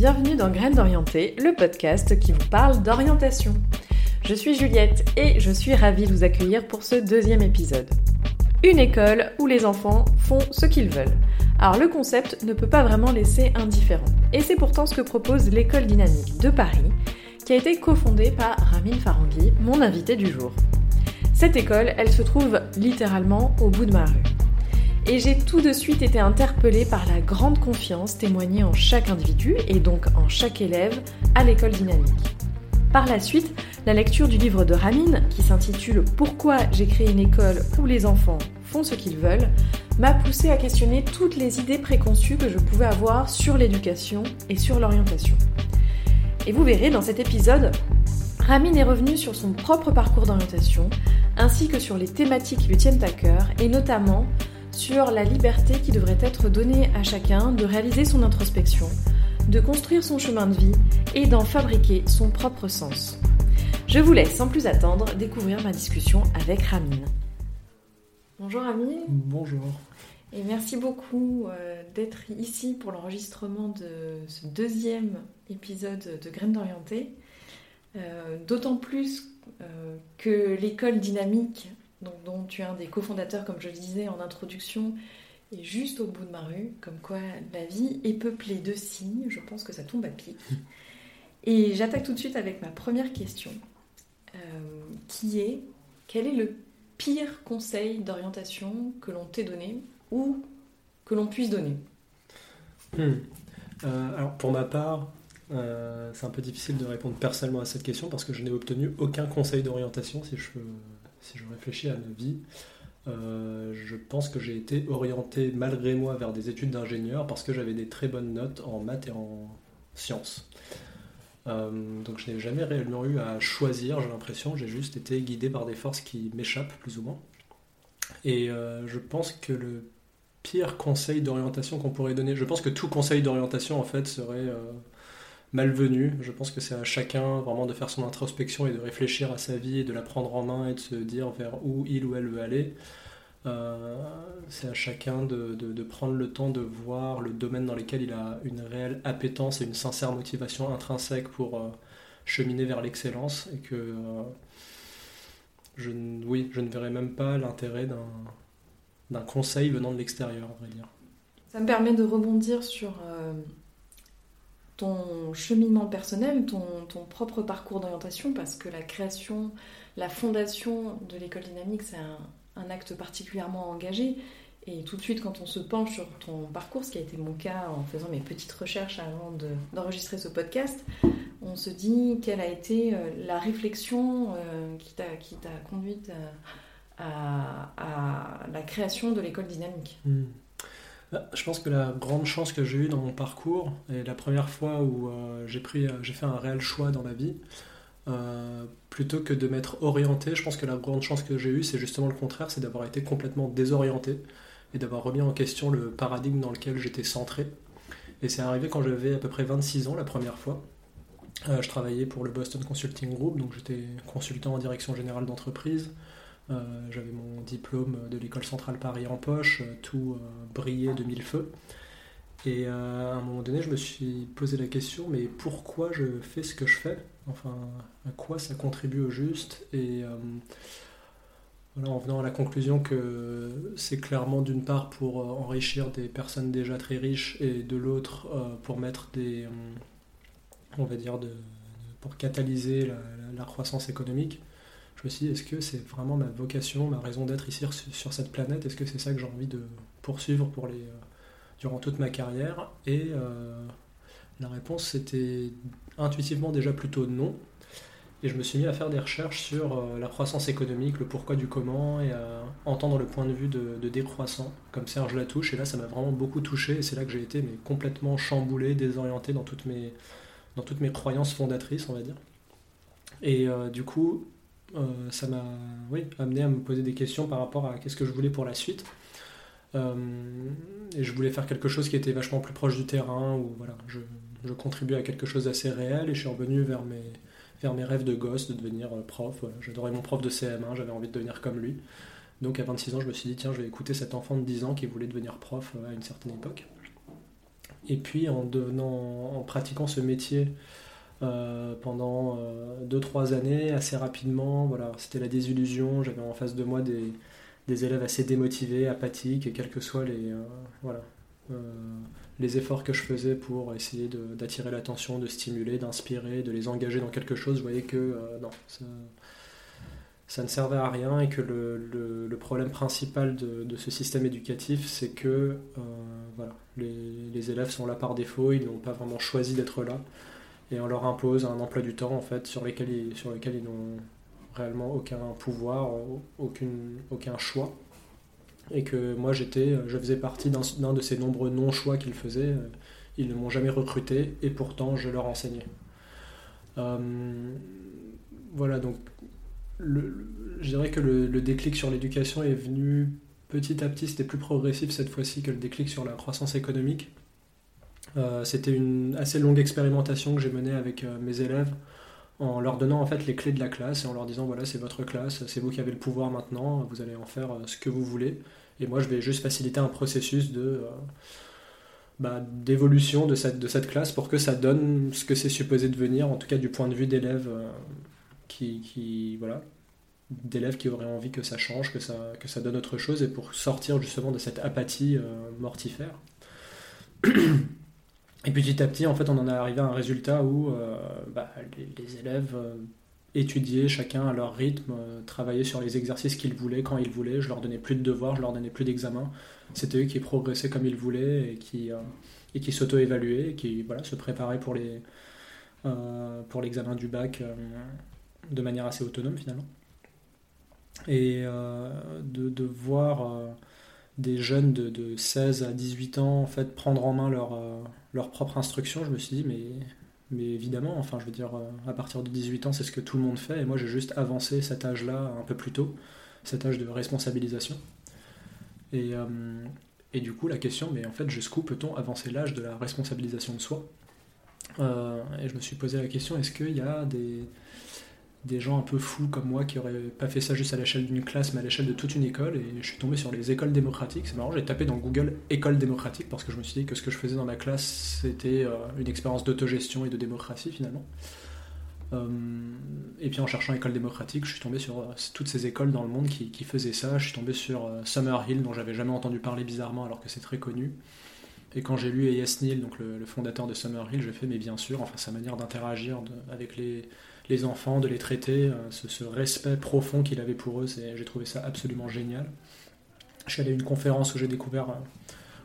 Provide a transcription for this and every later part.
Bienvenue dans Graines d'Orienté, le podcast qui vous parle d'orientation. Je suis Juliette et je suis ravie de vous accueillir pour ce deuxième épisode. Une école où les enfants font ce qu'ils veulent. Alors le concept ne peut pas vraiment laisser indifférent. Et c'est pourtant ce que propose l'école dynamique de Paris, qui a été cofondée par Ramin Farangui, mon invité du jour. Cette école, elle se trouve littéralement au bout de ma rue. Et j'ai tout de suite été interpellée par la grande confiance témoignée en chaque individu et donc en chaque élève à l'école dynamique. Par la suite, la lecture du livre de Ramin, qui s'intitule Pourquoi j'ai créé une école où les enfants font ce qu'ils veulent, m'a poussé à questionner toutes les idées préconçues que je pouvais avoir sur l'éducation et sur l'orientation. Et vous verrez dans cet épisode, Ramin est revenu sur son propre parcours d'orientation, ainsi que sur les thématiques qui lui tiennent à cœur, et notamment sur la liberté qui devrait être donnée à chacun de réaliser son introspection, de construire son chemin de vie et d'en fabriquer son propre sens. Je vous laisse sans plus attendre découvrir ma discussion avec Ramin. Bonjour Ramin. Bonjour. Et merci beaucoup euh, d'être ici pour l'enregistrement de ce deuxième épisode de Graines d'Orienté. Euh, D'autant plus euh, que l'école dynamique donc, dont tu es un des cofondateurs, comme je le disais en introduction, est juste au bout de ma rue, comme quoi la vie est peuplée de signes, je pense que ça tombe à pic. Et j'attaque tout de suite avec ma première question, euh, qui est quel est le pire conseil d'orientation que l'on t'ait donné ou que l'on puisse donner? Hmm. euh, Alors pour ma part, euh, c'est un peu difficile de répondre personnellement à cette question parce que je n'ai obtenu aucun conseil d'orientation si je si je réfléchis à ma vie, euh, je pense que j'ai été orienté malgré moi vers des études d'ingénieur parce que j'avais des très bonnes notes en maths et en sciences. Euh, donc je n'ai jamais réellement eu à choisir, j'ai l'impression, j'ai juste été guidé par des forces qui m'échappent plus ou moins. Et euh, je pense que le pire conseil d'orientation qu'on pourrait donner, je pense que tout conseil d'orientation en fait serait malvenu. Je pense que c'est à chacun vraiment de faire son introspection et de réfléchir à sa vie et de la prendre en main et de se dire vers où il ou elle veut aller. Euh, c'est à chacun de, prendre le temps de voir le domaine dans lequel il a une réelle appétence et une sincère motivation intrinsèque pour euh, cheminer vers l'excellence et que euh, je, oui, je ne verrais même pas l'intérêt d'un conseil venant de l'extérieur, à vrai dire. Ça me permet de rebondir sur ton cheminement personnel, ton, propre parcours d'orientation, parce que la création, la fondation de l'école dynamique, c'est un, acte particulièrement engagé. Et tout de suite, quand on se penche sur ton parcours, ce qui a été mon cas en faisant mes petites recherches avant d'enregistrer ce podcast, on se dit quelle a été euh, la réflexion euh, qui t'a conduite à, la création de l'école dynamique. Hmm. Bah, je pense que la grande chance que j'ai eue dans mon parcours, et la première fois où euh, j'ai pris, euh, j'ai fait un réel choix dans ma vie, euh, plutôt que de m'être orienté, je pense que la grande chance que j'ai eue, c'est justement le contraire, c'est d'avoir été complètement désorienté et d'avoir remis en question le paradigme dans lequel j'étais centré. Et c'est arrivé quand j'avais à peu près 26 ans la première fois. je travaillais pour le Boston Consulting Group, donc j'étais consultant en direction générale d'entreprise. Euh, j'avais mon diplôme de l'école centrale Paris en poche, euh, tout euh, brillé de mille feux. Et à un moment donné, je me suis posé la question, mais pourquoi je fais ce que je fais? Enfin, à quoi ça contribue au juste? Et en venant à la conclusion que c'est clairement d'une part pour enrichir des personnes déjà très riches et de l'autre pour mettre des, on va dire, de, pour catalyser la croissance économique je me suis dit, est-ce que c'est vraiment ma vocation, ma raison d'être ici sur cette planète? Est-ce que c'est ça que j'ai envie de poursuivre pour les, euh, durant toute ma carrière? Et euh, la réponse, c'était intuitivement déjà plutôt non. et je me suis mis à faire des recherches sur euh, la croissance économique, le pourquoi du comment, et à entendre le point de vue de, décroissant, comme Serge Latouche. Et là, ça m'a vraiment beaucoup touché, et c'est là que j'ai été complètement chamboulé, désorienté dans toutes, mes, dans toutes mes croyances fondatrices, on va dire. Et du coup, euh, ça m'a oui, amené à me poser des questions par rapport à qu'est-ce que je voulais pour la suite. et je voulais faire quelque chose qui était vachement plus proche du terrain, où voilà, je, je contribuais à quelque chose d'assez réel, et je suis revenu vers mes vers mes rêves de gosse, de devenir euh, prof. J'adorais mon prof de CM1, j'avais envie de devenir comme lui. Donc à 26 ans, je me suis dit, tiens, je vais écouter cet enfant de 10 ans qui voulait devenir prof euh, à une certaine époque. Et puis en, devenant, en pratiquant ce métier euh, pendant 2-3 années, assez rapidement, voilà, c'était la désillusion, j'avais en face de moi des, des, élèves assez démotivés, apathiques, et quels que soient les, voilà, les efforts que je faisais pour essayer d'attirer l'attention, de stimuler, d'inspirer, de les engager dans quelque chose, je voyais que euh, non, ça, ne servait à rien et que le, problème principal de, ce système éducatif, c'est que euh, voilà, les, élèves sont là par défaut, ils n'ont pas vraiment choisi d'être là et on leur impose un emploi du temps en fait sur lesquels ils, sur ils n'ont réellement aucun pouvoir, aucune, aucun choix et que moi j'étais, je faisais partie d'un de ces nombreux non-choix qu'ils faisaient. Ils ne m'ont jamais recruté et pourtant je leur enseignais. Euh, voilà, donc je dirais que le, déclic sur l'éducation est venu petit à petit, c'était plus progressif cette fois-ci que le déclic sur la croissance économique. Euh, c'était une assez longue expérimentation que j'ai menée avec euh, mes élèves en leur donnant en fait les clés de la classe et en leur disant voilà c'est votre classe, c'est vous qui avez le pouvoir maintenant, vous allez en faire ce que vous voulez. Et moi, je vais juste faciliter un processus de euh, bah, d'évolution de cette, de cette classe pour que ça donne ce que c'est supposé devenir, en tout cas du point de vue d'élèves euh, qui, qui, voilà, d'élèves qui auraient envie que ça change, que ça, que ça donne autre chose, et pour sortir justement de cette apathie euh, mortifère. Et petit à petit, en fait, on en est arrivé à un résultat où bah, les, élèves étudier chacun à leur rythme, euh, travailler sur les exercices qu'ils voulaient quand ils voulaient. Je leur donnais plus de devoirs, je leur donnais plus d'examens. C'était eux qui progressaient comme ils voulaient et qui, euh, qui s'auto-évaluaient, et qui voilà, se préparaient pour les euh, pour l'examen du bac de manière assez autonome finalement. Et de, voir des jeunes de, de, 16 à 18 ans en fait prendre en main leur, leur propre instruction, je me suis dit mais mais évidemment, enfin, je veux dire, euh, à partir de 18 ans, c'est ce que tout le monde fait. Et moi, j'ai juste avancé cet âge-là un peu plus tôt, cet âge de responsabilisation. Et, euh, et du coup, la question, mais en fait, jusqu'où peut-on avancer l'âge de la responsabilisation de soi? Euh, Et je me suis posé la question, est-ce qu'il y a des, des gens un peu fous comme moi qui auraient pas fait ça juste à l'échelle d'une classe mais à l'échelle de toute une école et je suis tombé sur les écoles démocratiques. C'est marrant, j'ai tapé dans Google école démocratique parce que je me suis dit que ce que je faisais dans la classe c'était euh, une expérience d'autogestion et de démocratie finalement. Euh, et puis en cherchant école démocratique, je suis tombé sur euh, toutes ces écoles dans le monde qui, faisaient ça. Je suis tombé sur Summerhill dont j'avais jamais entendu parler bizarrement alors que c'est très connu. Et quand j'ai lu E.S. Neil, donc le, fondateur de Summerhill, j'ai fait mais bien sûr, enfin sa manière d'interagir avec les les enfants, de les traiter, euh, ce, respect profond qu'il avait pour eux, j'ai trouvé ça absolument génial. Je suis allé à une conférence où j'ai découvert, euh,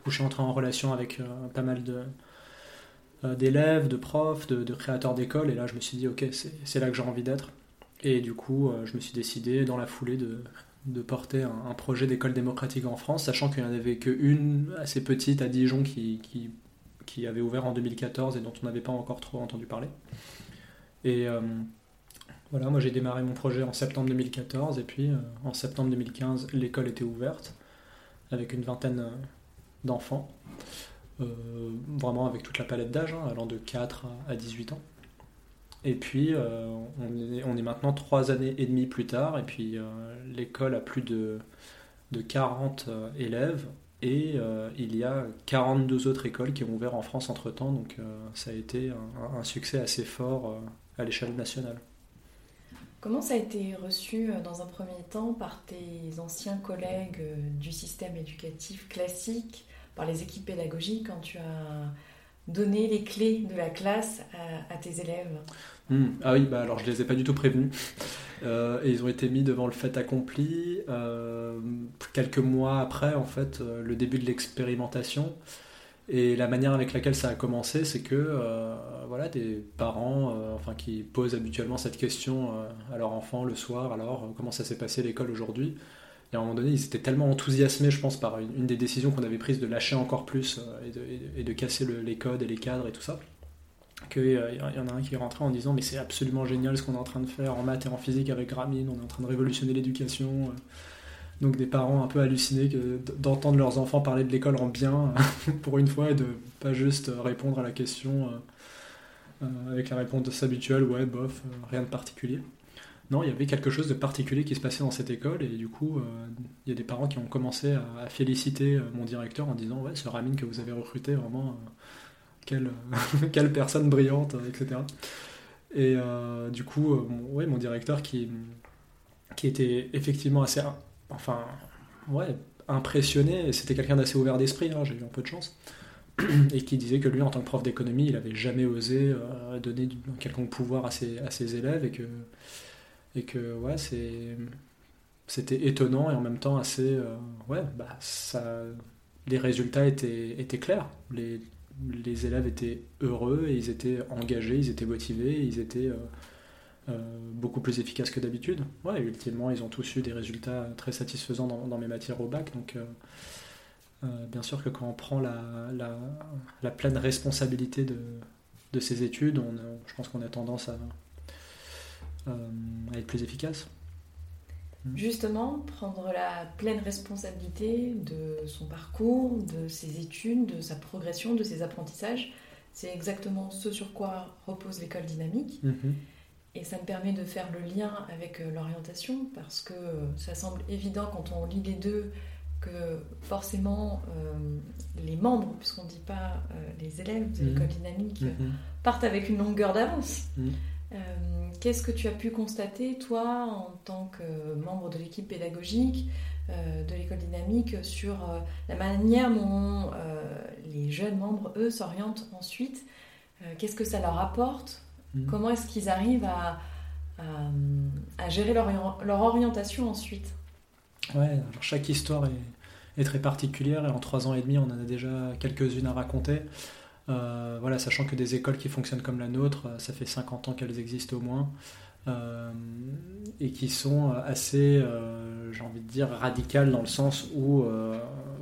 où je suis entré en relation avec euh, pas mal d'élèves, de profs, de, créateurs d'écoles, et là je me suis dit, ok, c'est là que j'ai envie d'être. Et du coup, je me suis décidé dans la foulée de, porter un, projet d'école démocratique en France, sachant qu'il n'y en avait qu'une assez petite à Dijon qui, qui, avait ouvert en 2014 et dont on n'avait pas encore trop entendu parler. Et euh, voilà, moi j'ai démarré mon projet en septembre 2014 et puis euh, en septembre 2015, l'école était ouverte avec une vingtaine euh, d'enfants, vraiment avec toute la palette d'âge, hein, allant de 4 à 18 ans. Et puis, on, est, maintenant trois années et demie plus tard, et puis l'école a plus de, de 40 élèves, et il y a 42 autres écoles qui ont ouvert en France entre-temps, donc ça a été un, un succès assez fort à l'échelle nationale. Comment ça a été reçu euh, dans un premier temps par tes anciens collègues euh, du système éducatif classique, par les équipes pédagogiques, quand tu as donné les clés de la classe à, tes élèves? Hmm. Ah oui, bah alors je les ai pas du tout prévenus. Euh, et ils ont été mis devant le fait accompli quelques mois après en fait le début de l'expérimentation. Et la manière avec laquelle ça a commencé, c'est que euh, voilà, des parents euh, enfin, qui posent habituellement cette question à leur enfant le soir, alors comment ça s'est passé l'école aujourd'hui? Et à un moment donné, ils étaient tellement enthousiasmés, je pense, par une, des décisions qu'on avait prises de lâcher encore plus et, de, casser les codes et les cadres et tout ça, qu'il y en a un qui est rentré en disant mais c'est absolument génial ce qu'on est en train de faire en maths et en physique avec Grameen, on est en train de révolutionner l'éducation. Donc des parents un peu hallucinés d'entendre leurs enfants parler de l'école en bien pour une fois et de pas juste répondre à la question euh, euh, avec la réponse habituelle ouais bof euh, rien de particulier. Non, il y avait quelque chose de particulier qui se passait dans cette école et du coup il y a des parents qui ont commencé à, féliciter mon directeur en disant ouais ce Ramine que vous avez recruté vraiment quelle, quelle personne brillante etc. Et du coup ouais, mon directeur qui qui était effectivement assez enfin, ouais, impressionné. C'était quelqu'un d'assez ouvert d'esprit, hein, j'ai eu un peu de chance. Et qui disait que lui, en tant que prof d'économie, il n'avait jamais osé euh, donner un quelconque pouvoir à ses, élèves et que, ouais, c'était étonnant et en même temps assez. Euh, ouais, bah, ça, les résultats étaient, clairs. Les, élèves étaient heureux et ils étaient engagés, ils étaient motivés, ils étaient. Euh, beaucoup plus efficace que d'habitude. Ouais, ultimement, ils ont tous eu des résultats très satisfaisants dans, mes matières au bac. Donc, euh, euh, bien sûr que quand on prend la, la, pleine responsabilité de, de ces études, on, je pense qu'on a tendance à, à être plus efficace. Hmm. Justement, prendre la pleine responsabilité de son parcours, de ses études, de sa progression, de ses apprentissages, c'est exactement ce sur quoi repose l'école dynamique. Et ça me permet de faire le lien avec euh, l'orientation parce que ça semble évident quand on lit les deux que forcément euh, les membres, puisqu'on ne dit pas euh, les élèves de l'école mhm. dynamique, mhm. partent avec une longueur d'avance. Mhm. Qu'est-ce que tu as pu constater, toi, en tant que membre de l'équipe pédagogique de l'école dynamique, sur la manière dont les jeunes membres, eux, s'orientent ensuite? Qu'est-ce que ça leur apporte? Mhm. Comment est-ce qu'ils arrivent à, à, gérer leur, leur, orientation ensuite? Ouais, alors chaque histoire est, est, très particulière et en trois ans et demi, on en a déjà quelques-unes à raconter. Euh, voilà, sachant que des écoles qui fonctionnent comme la nôtre, euh, ça fait 50 ans qu'elles existent au moins, euh, et qui sont assez, j'ai envie de dire, radicales dans le sens où,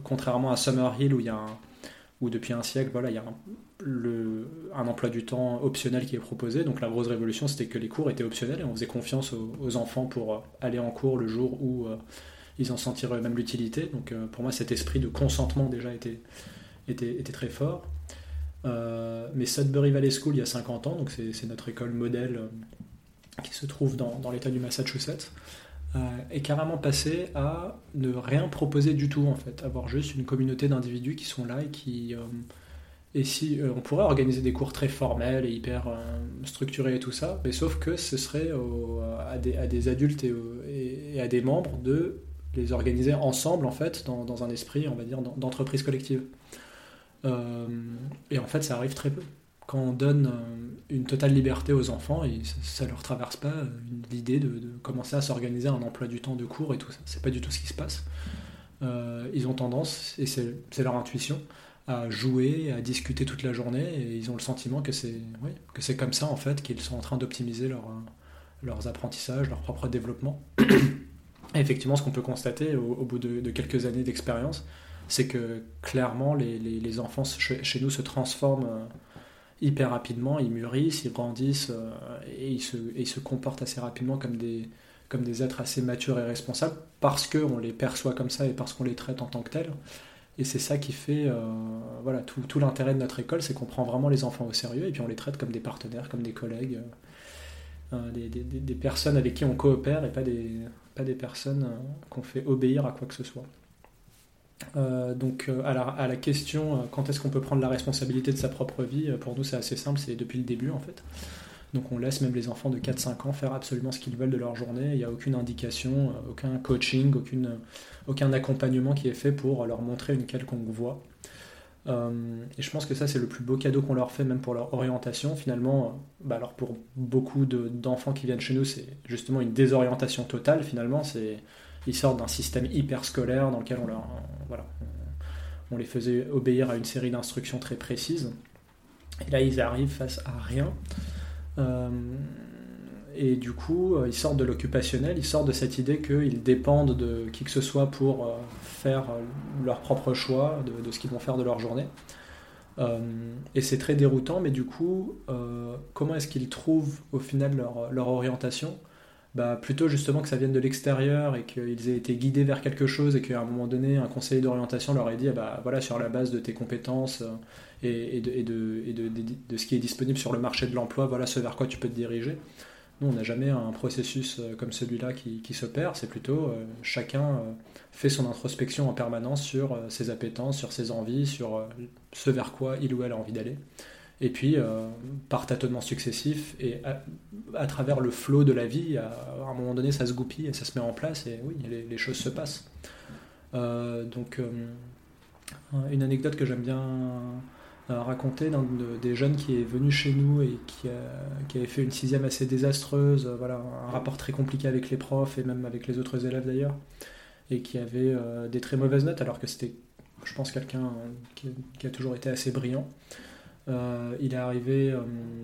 contrairement à Summerhill où il y a un, où depuis un siècle, voilà, il y a un, emploi du temps optionnel qui est proposé. Donc la grosse révolution, c'était que les cours étaient optionnels et on faisait confiance aux, enfants pour euh, aller en cours le jour où euh, ils en sentiraient même l'utilité. Donc euh, pour moi, cet esprit de consentement déjà était, était, était très fort. mais Sudbury Valley School, il y a 50 ans, donc c'est notre école modèle qui se trouve dans, dans l'État du Massachusetts, est carrément passé à ne rien proposer du tout en fait, avoir juste une communauté d'individus qui sont là et qui et si euh, on pourrait organiser des cours très formels et hyper euh, structurés et tout ça, mais sauf que ce serait à, des, à, des, adultes et, à des membres de les organiser ensemble en fait dans, dans un esprit, on va dire, d'entreprise collective. Euh, et en fait, ça arrive très peu. Quand on donne une totale liberté aux enfants, et ça, ne leur traverse pas l'idée de, commencer à s'organiser un emploi du temps de cours et tout ça. C'est pas du tout ce qui se passe. ils ont tendance, et c'est leur intuition, à jouer, à discuter toute la journée, et ils ont le sentiment que c'est oui, comme ça en fait qu'ils sont en train d'optimiser leur, leurs apprentissages, leur propre développement. Effectivement, ce qu'on peut constater au, bout de, quelques années d'expérience, c'est que clairement les, les, enfants chez, nous se transforment euh, hyper rapidement, ils mûrissent, ils grandissent euh, et, ils se, ils se comportent assez rapidement comme des, comme des êtres assez matures et responsables parce qu'on les perçoit comme ça et parce qu'on les traite en tant que tels. Et c'est ça qui fait euh, voilà, tout, tout l'intérêt de notre école, c'est qu'on prend vraiment les enfants au sérieux et puis on les traite comme des partenaires, comme des collègues, euh, des, des, des, personnes avec qui on coopère et pas des, pas des personnes qu'on fait obéir à quoi que ce soit. Donc à la, à la, question quand est-ce qu'on peut prendre la responsabilité de sa propre vie, pour nous c'est assez simple, c'est depuis le début en fait. Donc on laisse même les enfants de 4-5 ans faire absolument ce qu'ils veulent de leur journée. Il n'y a aucune indication, euh, aucun coaching, aucune, aucun accompagnement qui est fait pour leur montrer une quelconque voie. Euh, et je pense que ça c'est le plus beau cadeau qu'on leur fait même pour leur orientation. Finalement, euh, bah alors pour beaucoup d'enfants qui viennent chez nous, c'est justement une désorientation totale. Finalement, c'est ils sortent d'un système hyper scolaire dans lequel on les faisait obéir à une série d'instructions très précises. Et là, ils arrivent face à rien. et du coup, ils sortent de l'occupationnel, ils sortent de cette idée qu'ils dépendent de qui que ce soit pour faire leur propre choix de, ce qu'ils vont faire de leur journée. Euh, et c'est très déroutant, mais du coup, euh, comment est-ce qu'ils trouvent au final leur orientation? Bah, Plutôt justement que ça vienne de l'extérieur et qu'ils aient été guidés vers quelque chose et qu'à un moment donné, un conseiller d'orientation leur ait dit ah bah, voilà, sur la base de tes compétences euh, et, de, et, de, et de, de, ce qui est disponible sur le marché de l'emploi, voilà ce vers quoi tu peux te diriger. Nous, on n'a jamais un processus comme celui-là qui, qui s'opère, c'est plutôt chacun fait son introspection en permanence sur euh, ses appétences, sur ses envies, sur euh, ce vers quoi il ou elle a envie d'aller. Et puis, euh, par tâtonnements successifs et à, travers le flot de la vie, à, un moment donné, ça se goupille et ça se met en place et oui, les, choses se passent. donc, une anecdote que j'aime bien raconter d'un des jeunes qui est venu chez nous et qui, avait fait une sixième assez désastreuse, voilà, un rapport très compliqué avec les profs et même avec les autres élèves d'ailleurs et qui avait euh, des très mauvaises notes, alors que c'était, je pense, quelqu'un qui, a toujours été assez brillant. Euh, il est arrivé euh,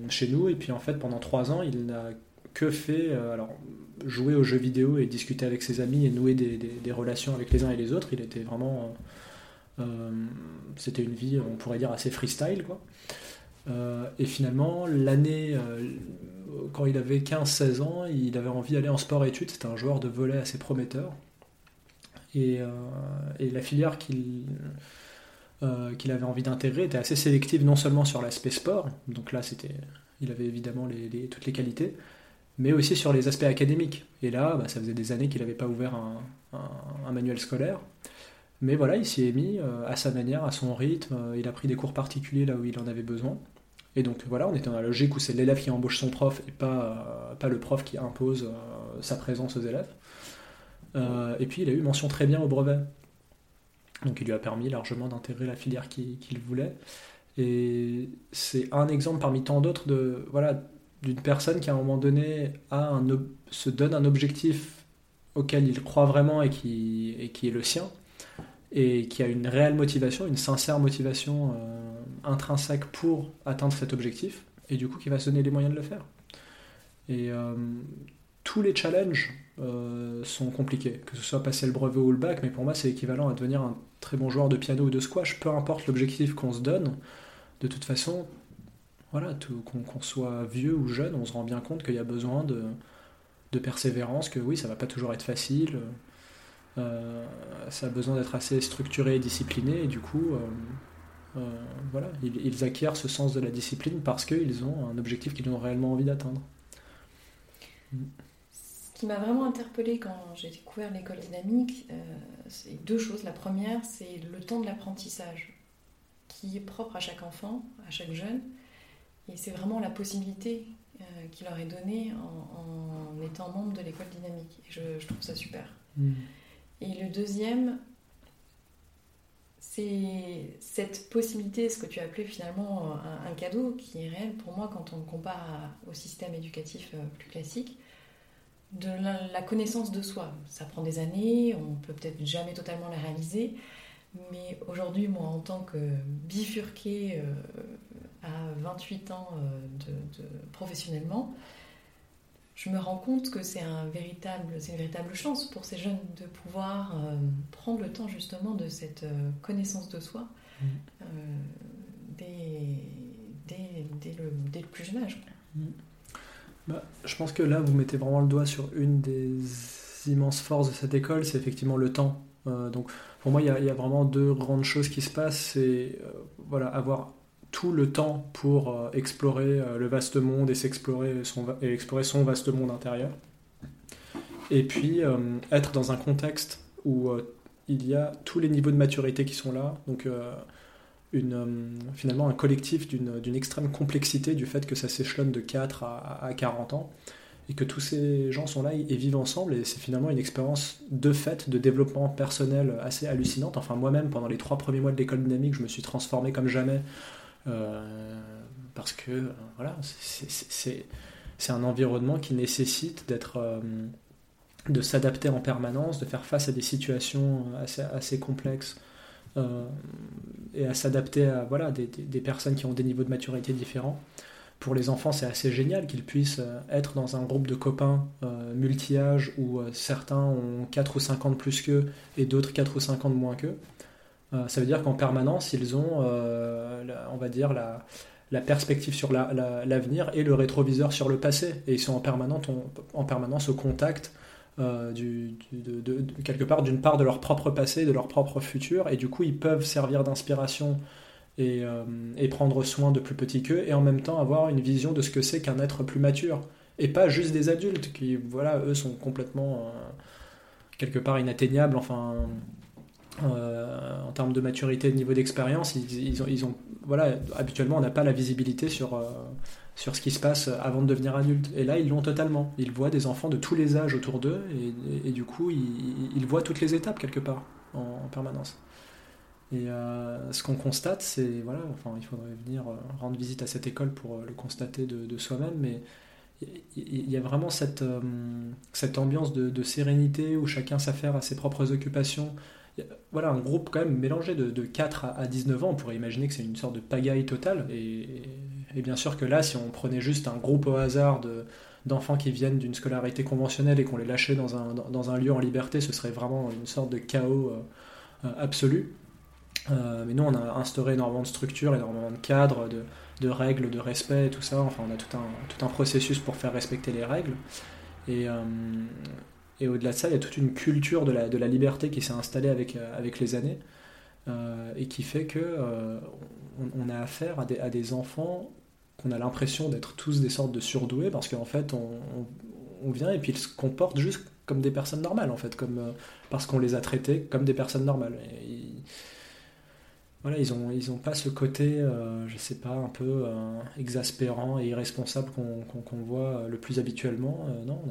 chez nous et puis en fait pendant trois ans il n'a que fait alors jouer aux jeux vidéo et discuter avec ses amis et nouer des, relations avec les uns et les autres. Il était vraiment c'était une vie on pourrait dire assez freestyle quoi. et finalement l'année quand il avait 15-16 ans il avait envie d'aller en sport études. C'était un joueur de volet assez prometteur. Et, euh, et la filière qu'il euh, qu'il avait envie d'intégrer était assez sélective, non seulement sur l'aspect sport, donc là c'était, il avait évidemment toutes les qualités, mais aussi sur les aspects académiques. Et là, bah, ça faisait des années qu'il n'avait pas ouvert un, manuel scolaire. Mais voilà, il s'y est mis euh, à sa manière, à son rythme, il a pris des cours particuliers là où il en avait besoin. Et donc voilà, on était dans la logique où c'est l'élève qui embauche son prof et pas, le prof qui impose sa présence aux élèves. Euh, et puis il a eu mention très bien au brevet. Donc il lui a permis largement d'intégrer la filière qu'il voulait. Et c'est un exemple parmi tant d'autres de voilà d'une personne qui à un moment donné a un, se donne un objectif auquel il croit vraiment et qui, et qui est le sien, et qui a une réelle motivation, une sincère motivation euh, intrinsèque pour atteindre cet objectif, et du coup qui va se donner les moyens de le faire. Et euh, tous les challenges euh, sont compliqués, que ce soit passer le brevet ou le bac, mais pour moi c'est équivalent à devenir un très bon joueur de piano ou de squash, peu importe l'objectif qu'on se donne, de toute façon, voilà, qu'on soit vieux ou jeune, on se rend bien compte qu'il y a besoin de, de, persévérance, que oui, ça va pas toujours être facile, euh, ça a besoin d'être assez structuré et discipliné, et du coup, euh, voilà, ils, acquièrent ce sens de la discipline parce qu'ils ont un objectif qu'ils ont réellement envie d'atteindre qui m'a vraiment interpellée quand j'ai découvert l'école dynamique, euh, c'est deux choses. La première, c'est le temps de l'apprentissage, qui est propre à chaque enfant, à chaque jeune. Et c'est vraiment la possibilité euh, qui leur est donnée en, étant membre de l'école dynamique. Et je, trouve ça super. Mm. Et le deuxième, c'est cette possibilité, ce que tu as appelé finalement un, cadeau, qui est réel pour moi quand on le compare au système éducatif euh, plus classique de la, connaissance de soi. Ça prend des années, on peut peut-être jamais totalement la réaliser, mais aujourd'hui, moi, en tant que bifurquée euh, à 28 ans euh, de, professionnellement, je me rends compte que c'est un véritable, une véritable chance pour ces jeunes de pouvoir euh, prendre le temps justement de cette connaissance de soi mmh. dès, le, plus jeune âge. Mmh. Bah, je pense que là, vous mettez vraiment le doigt sur une des immenses forces de cette école, c'est effectivement le temps. Euh, donc, pour moi, il y, a vraiment deux grandes choses qui se passent. C'est euh, voilà, avoir tout le temps pour euh, explorer le vaste monde et s'explorer son, et explorer son vaste monde intérieur. Et puis, être dans un contexte où il y a tous les niveaux de maturité qui sont là. Une, euh, finalement un collectif d'une extrême complexité du fait que ça s'échelonne de 4 à, 40 ans et que tous ces gens sont là et vivent ensemble et c'est finalement une expérience de fait de développement personnel assez hallucinante. Enfin moi-même pendant les trois premiers mois de l'école dynamique je me suis transformé comme jamais euh, parce que euh, voilà c'est un environnement qui nécessite d'être de s'adapter en permanence, de faire face à des situations assez complexes et à s'adapter à voilà, des, des, personnes qui ont des niveaux de maturité différents. Pour les enfants, c'est assez génial qu'ils puissent être dans un groupe de copains multi-âges où certains ont 4 ou 5 ans de plus qu'eux et d'autres 4 ou 5 ans de moins qu'eux. ça veut dire qu'en permanence, ils ont, on va dire, la, la perspective sur l'avenir et le rétroviseur sur le passé. Et ils sont en permanence, en permanence au contact euh, du, quelque part d'une part de leur propre passé, de leur propre futur. Et du coup, ils peuvent servir d'inspiration et, euh, et, prendre soin de plus petits qu'eux et en même temps avoir une vision de ce que c'est qu'un être plus mature. Et pas juste des adultes qui, voilà, eux sont complètement euh, quelque part inatteignables. Enfin euh, en termes de maturité de niveau d'expérience, ils, ont, voilà, habituellement, on n'a pas la visibilité sur, euh, sur ce qui se passe avant de devenir adulte. Et là, ils l'ont totalement. Ils voient des enfants de tous les âges autour d'eux, et, du coup, ils, voient toutes les étapes quelque part, en, permanence. Et euh, ce qu'on constate, c'est, voilà, enfin, il faudrait venir rendre visite à cette école pour le constater de, soi-même, mais il y a vraiment cette, cette ambiance de, sérénité où chacun s'affaire à ses propres occupations, voilà, un groupe quand même mélangé de, 4 à, 19 ans, on pourrait imaginer que c'est une sorte de pagaille totale. Et, bien sûr que là, si on prenait juste un groupe au hasard d'enfants qui viennent d'une scolarité conventionnelle et qu'on les lâchait dans un, lieu en liberté, ce serait vraiment une sorte de chaos euh, euh, absolu. Euh, mais nous, on a instauré énormément de structures, énormément de cadres, de, règles, de respect tout ça. Enfin, on a tout un, tout un processus pour faire respecter les règles. Et au-delà de ça, il y a toute une culture de la, liberté qui s'est installée avec, euh, avec les années euh, et qui fait que euh, on, a affaire à des, enfants qu'on a l'impression d'être tous des sortes de surdoués parce qu'en fait, on, on, vient et puis ils se comportent juste comme des personnes normales en fait, comme, parce qu'on les a traités comme des personnes normales. Voilà, ils n'ont ils ont pas ce côté, euh, je sais pas, un peu euh, exaspérant et irresponsable qu'on voit le plus habituellement. Euh, non,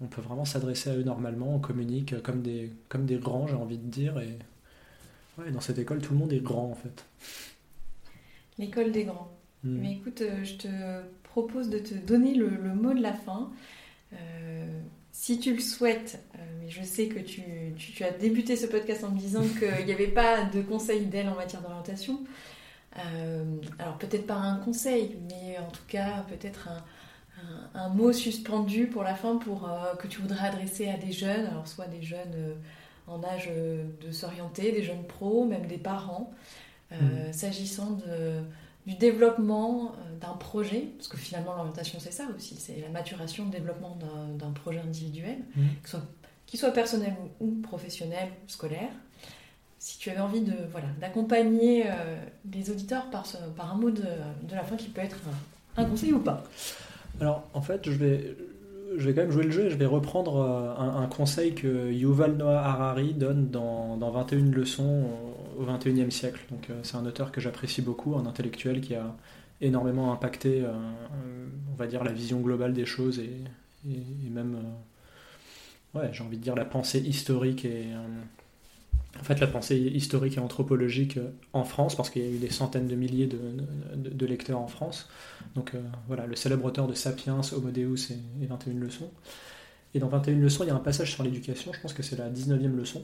on, peut vraiment s'adresser à eux normalement, on communique comme des, comme des grands, j'ai envie de dire. Et ouais, dans cette école, tout le monde est grand en fait. L'école des grands. Hmm. Mais écoute, je te propose de te donner le, le mot de la fin si tu le souhaites, euh, mais je sais que tu, as débuté ce podcast en me disant qu'il n'y avait pas de conseil d'aide en matière d'orientation. Euh, alors peut-être pas un conseil, mais en tout cas peut-être un, mot suspendu pour la fin pour, euh, que tu voudrais adresser à des jeunes, alors soit des jeunes en âge de s'orienter, des jeunes pros, même des parents, mmh. s'agissant de du développement euh, d'un projet, parce que finalement l'orientation c'est ça aussi, c'est la maturation, le développement d'un projet individuel, mmh. qu'il soit, soit, personnel ou, professionnel ou scolaire. Si tu avais envie de voilà d'accompagner euh, les auditeurs par, ce, par un mot de, de, la fin qui peut être un conseil ou pas? Alors en fait je vais, je vais quand même jouer le jeu et je vais reprendre euh, un, conseil que Yuval Noah Harari donne dans, dans 21 leçons au 21e siècle. Donc euh, c'est un auteur que j'apprécie beaucoup, un intellectuel qui a énormément impacté, euh, on va dire, la vision globale des choses et, même, ouais, j'ai envie de dire, la pensée historique et en fait la pensée historique et anthropologique en France, parce qu'il y a eu des centaines de milliers de, lecteurs en France. Donc euh, voilà, le célèbre auteur de Sapiens, Homo Deus et, 21 leçons. Et dans 21 leçons, il y a un passage sur l'éducation, je pense que c'est la 19e leçon,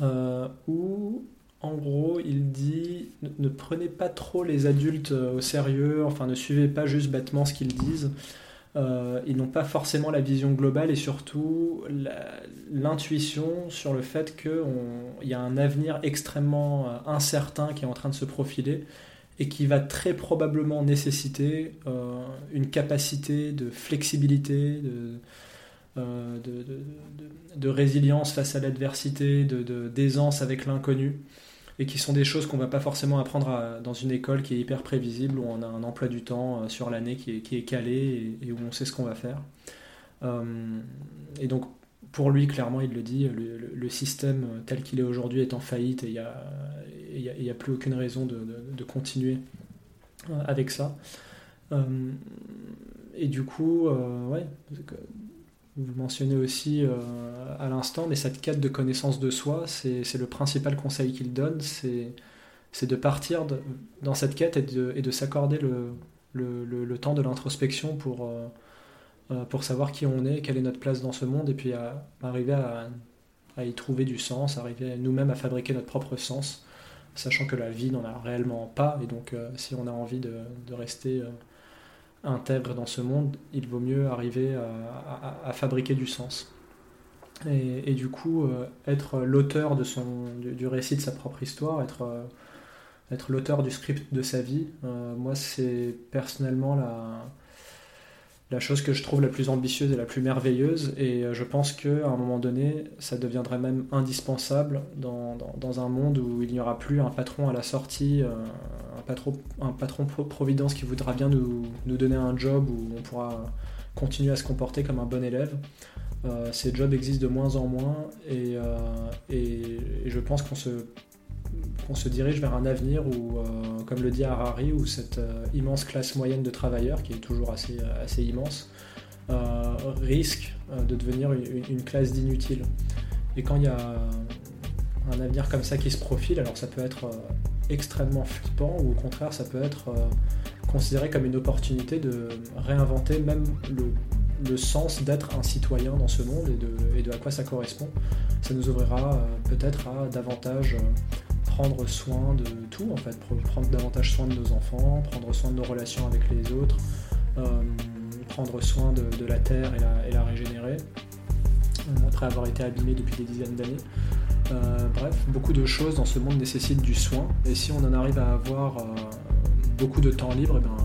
euh, où en gros il dit ne, prenez pas trop les adultes euh, au sérieux, enfin ne suivez pas juste bêtement ce qu'ils disent. ils n'ont pas forcément la vision globale et surtout l'intuition sur le fait qu'il y a un avenir extrêmement incertain qui est en train de se profiler et qui va très probablement nécessiter euh, une capacité de flexibilité, de, euh, de, résilience face à l'adversité, d'aisance avec l'inconnu, et qui sont des choses qu'on ne va pas forcément apprendre dans une école qui est hyper prévisible, où on a un emploi du temps euh, sur l'année qui est, calé et, où on sait ce qu'on va faire. et donc pour lui, clairement, il le dit, le, système tel qu'il est aujourd'hui est en faillite et il n'y a, plus aucune raison de, continuer euh, avec ça. Euh, et du coup, euh, ouais, vous mentionnez aussi à l'instant, mais cette quête de connaissance de soi, c'est le principal conseil qu'il donne, c'est de partir dans cette quête et de, s'accorder le, temps de l'introspection pour, euh, pour savoir qui on est, quelle est notre place dans ce monde, et puis à, arriver à y trouver du sens, arriver nous-mêmes à fabriquer notre propre sens, sachant que la vie n'en a réellement pas, et donc si on a envie de, rester intègre dans ce monde, il vaut mieux arriver à, fabriquer du sens. Et, du coup, être l'auteur du, récit de sa propre histoire, être être l'auteur du script de sa vie. Euh, moi, c'est personnellement la, la chose que je trouve la plus ambitieuse et la plus merveilleuse. Et euh, je pense qu'à un moment donné, ça deviendrait même indispensable dans, un monde où il n'y aura plus un patron à la sortie, euh, un, patron, providence qui voudra bien nous, donner un job où on pourra continuer à se comporter comme un bon élève. ces jobs existent de moins en moins et, et je pense qu'on se qu'on se dirige vers un avenir où, euh, comme le dit Harari, où cette euh, immense classe moyenne de travailleurs, qui est toujours assez, euh, immense, risque de devenir une, classe d'inutiles. Et quand il y a un avenir comme ça qui se profile, alors ça peut être extrêmement flippant ou au contraire ça peut être considéré comme une opportunité de réinventer même le, sens d'être un citoyen dans ce monde et de, et de, à quoi ça correspond. Ça nous ouvrira peut-être à davantage prendre soin de tout, en fait, prendre davantage soin de nos enfants, prendre soin de nos relations avec les autres, euh, prendre soin de, la terre et la, régénérer, euh, après avoir été abîmé depuis des dizaines d'années. Euh, bref, beaucoup de choses dans ce monde nécessitent du soin, et si on en arrive à avoir beaucoup de temps libre, eh ben,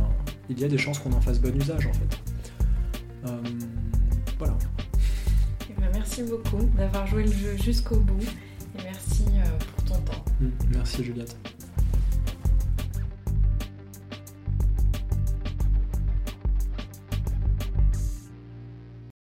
il y a des chances qu'on en fasse bon usage en fait. voilà. Eh ben, merci beaucoup d'avoir joué le jeu jusqu'au bout, Merci Juliette.